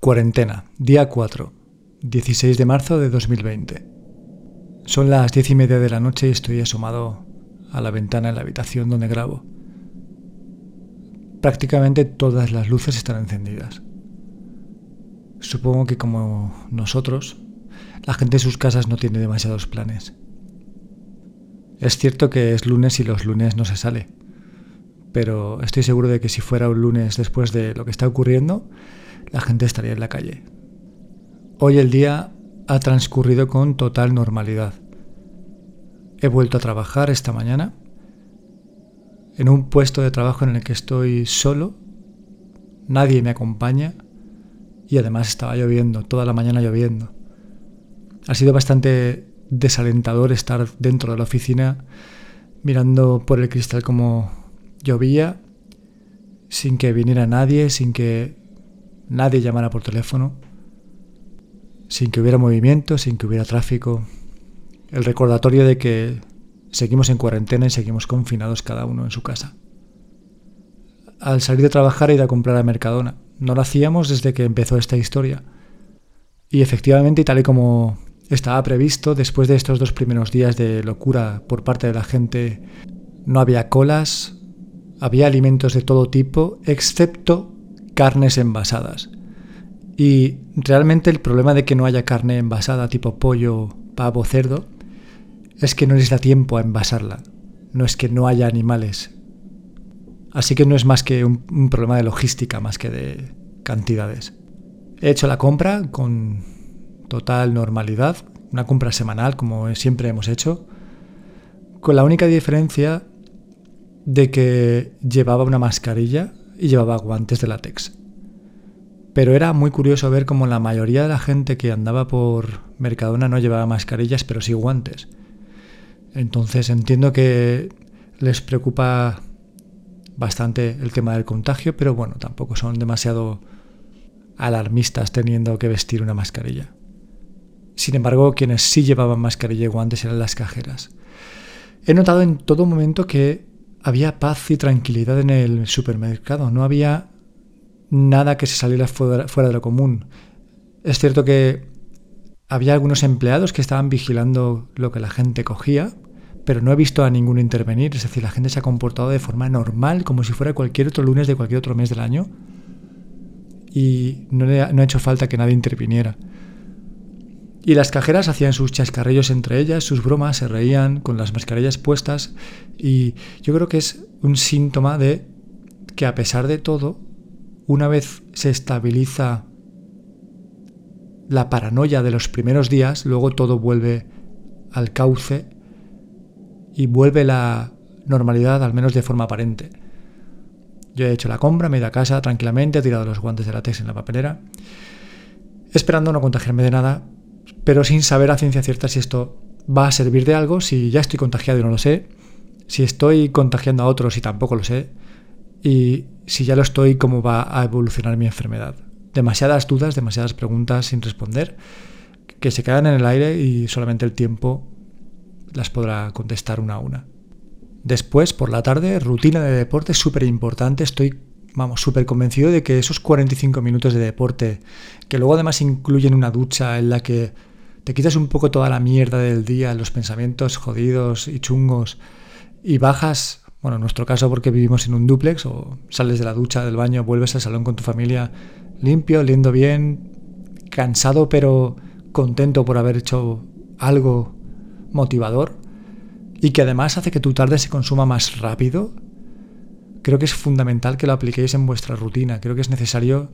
Cuarentena, día 4, 16 de marzo de 2020. Son las diez y media de la noche y estoy asomado a la ventana en la habitación donde grabo. Prácticamente todas las luces están encendidas. Supongo que como nosotros, la gente en sus casas no tiene demasiados planes. Es cierto que es lunes y los lunes no se sale, pero estoy seguro de que si fuera un lunes después de lo que está ocurriendo, la gente estaría en la calle. Hoy el día ha transcurrido con total normalidad. He vuelto a trabajar esta mañana en un puesto de trabajo en el que estoy solo, nadie me acompaña y además estaba lloviendo, toda la mañana lloviendo. Ha sido bastante desalentador estar dentro de la oficina mirando por el cristal como llovía, sin que viniera nadie, sin que nadie llamara por teléfono, sin que hubiera movimiento, sin que hubiera tráfico. El recordatorio de que seguimos en cuarentena y seguimos confinados cada uno en su casa. Al salir de trabajar he ido a comprar a Mercadona. No lo hacíamos desde que empezó esta historia. Y efectivamente, tal y como estaba previsto, después de estos dos primeros días de locura por parte de la gente, no había colas, había alimentos de todo tipo, excepto carnes envasadas. Y realmente el problema de que no haya carne envasada tipo pollo, pavo, cerdo, es que no les da tiempo a envasarla. No es que no haya animales. Así que no es más que un, problema de logística más que de cantidades. He hecho la compra con total normalidad, una compra semanal como siempre hemos hecho, con la única diferencia de que llevaba una mascarilla y llevaba guantes de látex. Pero era muy curioso ver cómo la mayoría de la gente que andaba por Mercadona no llevaba mascarillas, pero sí guantes. Entonces entiendo que les preocupa bastante el tema del contagio, pero bueno, tampoco son demasiado alarmistas teniendo que vestir una mascarilla. Sin embargo, quienes sí llevaban mascarilla y guantes eran las cajeras. He notado en todo momento que había paz y tranquilidad en el supermercado, no había nada que se saliera fuera, de lo común. Es cierto que había algunos empleados que estaban vigilando lo que la gente cogía, pero no he visto a ninguno intervenir, es decir, la gente se ha comportado de forma normal, como si fuera cualquier otro lunes de cualquier otro mes del año, y no, no ha hecho falta que nadie interviniera. Y las cajeras hacían sus chascarrillos entre ellas, sus bromas, se reían con las mascarillas puestas y yo creo que es un síntoma de que a pesar de todo, una vez se estabiliza la paranoia de los primeros días, luego todo vuelve al cauce y vuelve la normalidad, al menos de forma aparente. Yo he hecho la compra, me he ido a casa tranquilamente, he tirado los guantes de látex en la papelera, esperando no contagiarme de nada, pero sin saber a ciencia cierta si esto va a servir de algo, si ya estoy contagiado y no lo sé, si estoy contagiando a otros y tampoco lo sé, y si ya lo estoy, cómo va a evolucionar mi enfermedad. Demasiadas dudas, demasiadas preguntas sin responder, que se quedan en el aire y solamente el tiempo las podrá contestar una a una. Después, por la tarde, rutina de deporte súper importante. Estoy vamos, súper convencido de que esos 45 minutos de deporte, que luego además incluyen una ducha en la que te quitas un poco toda la mierda del día, los pensamientos jodidos y chungos, y bajas, bueno, en nuestro caso porque vivimos en un duplex, o sales de la ducha, del baño, vuelves al salón con tu familia limpio, oliendo bien, cansado pero contento por haber hecho algo motivador, y que además hace que tu tarde se consuma más rápido, creo que es fundamental que lo apliquéis en vuestra rutina. Creo que es necesario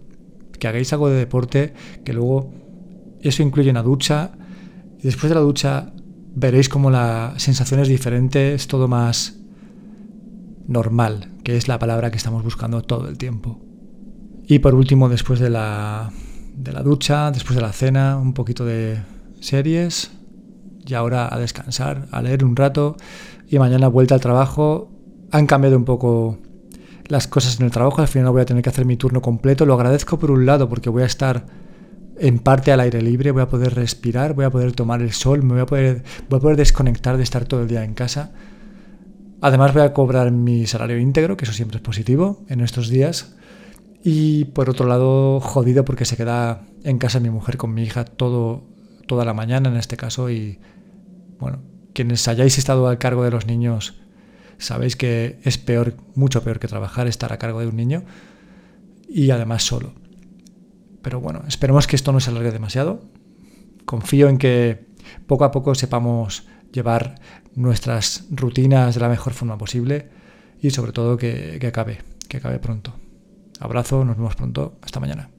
que hagáis algo de deporte, que luego eso incluye una ducha. Y después de la ducha veréis como la sensación es diferente, es todo más normal, que es la palabra que estamos buscando todo el tiempo. Y por último, después de la, de la ducha, después de la cena, un poquito de series y ahora a descansar, a leer un rato y mañana vuelta al trabajo. Han cambiado un poco las cosas en el trabajo, al final voy a tener que hacer mi turno completo. Lo agradezco por un lado porque voy a estar en parte al aire libre, voy a poder respirar, voy a poder tomar el sol, me voy a poder, voy a poder desconectar de estar todo el día en casa. Además voy a cobrar mi salario íntegro, que eso siempre es positivo en estos días. Y por otro lado, jodido porque se queda en casa mi mujer con mi hija todo, toda la mañana en este caso. Y bueno, quienes hayáis estado al cargo de los niños sabéis que es peor, mucho peor que trabajar, estar a cargo de un niño y además solo. Pero bueno, esperemos que esto no se alargue demasiado. Confío en que poco a poco sepamos llevar nuestras rutinas de la mejor forma posible y sobre todo que, acabe, que acabe pronto. Abrazo, nos vemos pronto, hasta mañana.